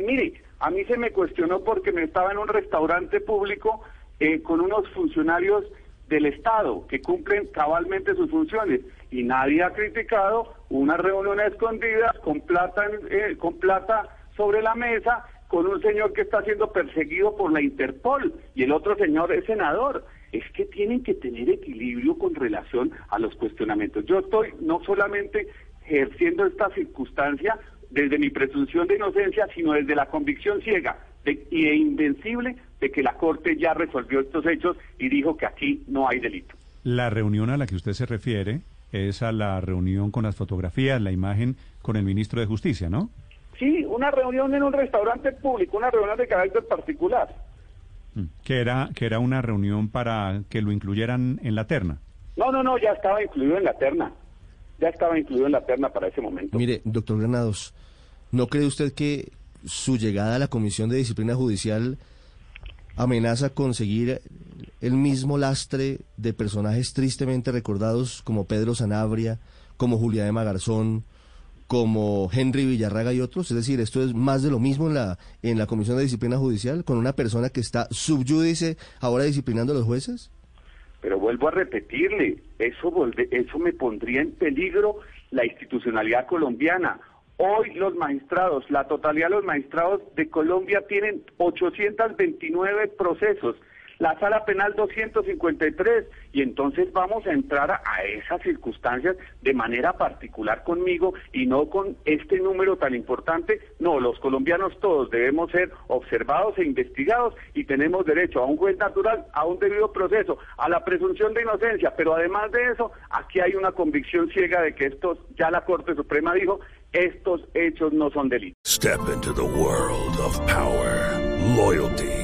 Mire, a mí se me cuestionó porque me estaba en un restaurante público eh, con unos funcionarios del Estado que cumplen cabalmente sus funciones y nadie ha criticado una reunión escondida con plata, eh, con plata sobre la mesa con un señor que está siendo perseguido por la Interpol y el otro señor es senador. Es que tienen que tener equilibrio con relación a los cuestionamientos. Yo estoy no solamente ejerciendo esta circunstancia desde mi presunción de inocencia, sino desde la convicción ciega de, y e invencible de que la Corte ya resolvió estos hechos y dijo que aquí no hay delito. La reunión a la que usted se refiere es a la reunión con las fotografías, la imagen con el ministro de Justicia, ¿no? Sí, una reunión en un restaurante público, una reunión de carácter particular. Mm, Que era, que era una reunión para que lo incluyeran en la terna. No, no, no, ya estaba incluido en la terna. Ya estaba incluido en la terna para ese momento. Mire, doctor Granados, ¿no cree usted que su llegada a la Comisión de Disciplina Judicial amenaza conseguir el mismo lastre de personajes tristemente recordados como Pedro Sanabria, como Julián de Magarzón, como Henry Villarraga y otros? Es decir, esto es más de lo mismo en la, en la Comisión de Disciplina Judicial, con una persona que está subyúdice ahora disciplinando a los jueces. Pero vuelvo a repetirle, eso, volve- eso me pondría en peligro la institucionalidad colombiana. Hoy los magistrados, la totalidad de los magistrados de Colombia tienen 829 procesos, la sala penal 253, y entonces vamos a entrar a, esas circunstancias de manera particular conmigo y no con este número tan importante. No, los colombianos todos debemos ser observados e investigados y tenemos derecho a un juez natural, a un debido proceso, a la presunción de inocencia, pero además de eso, aquí hay una convicción ciega de que estos, ya la Corte Suprema dijo, estos hechos no son delitos. Step into the world of power, loyalty,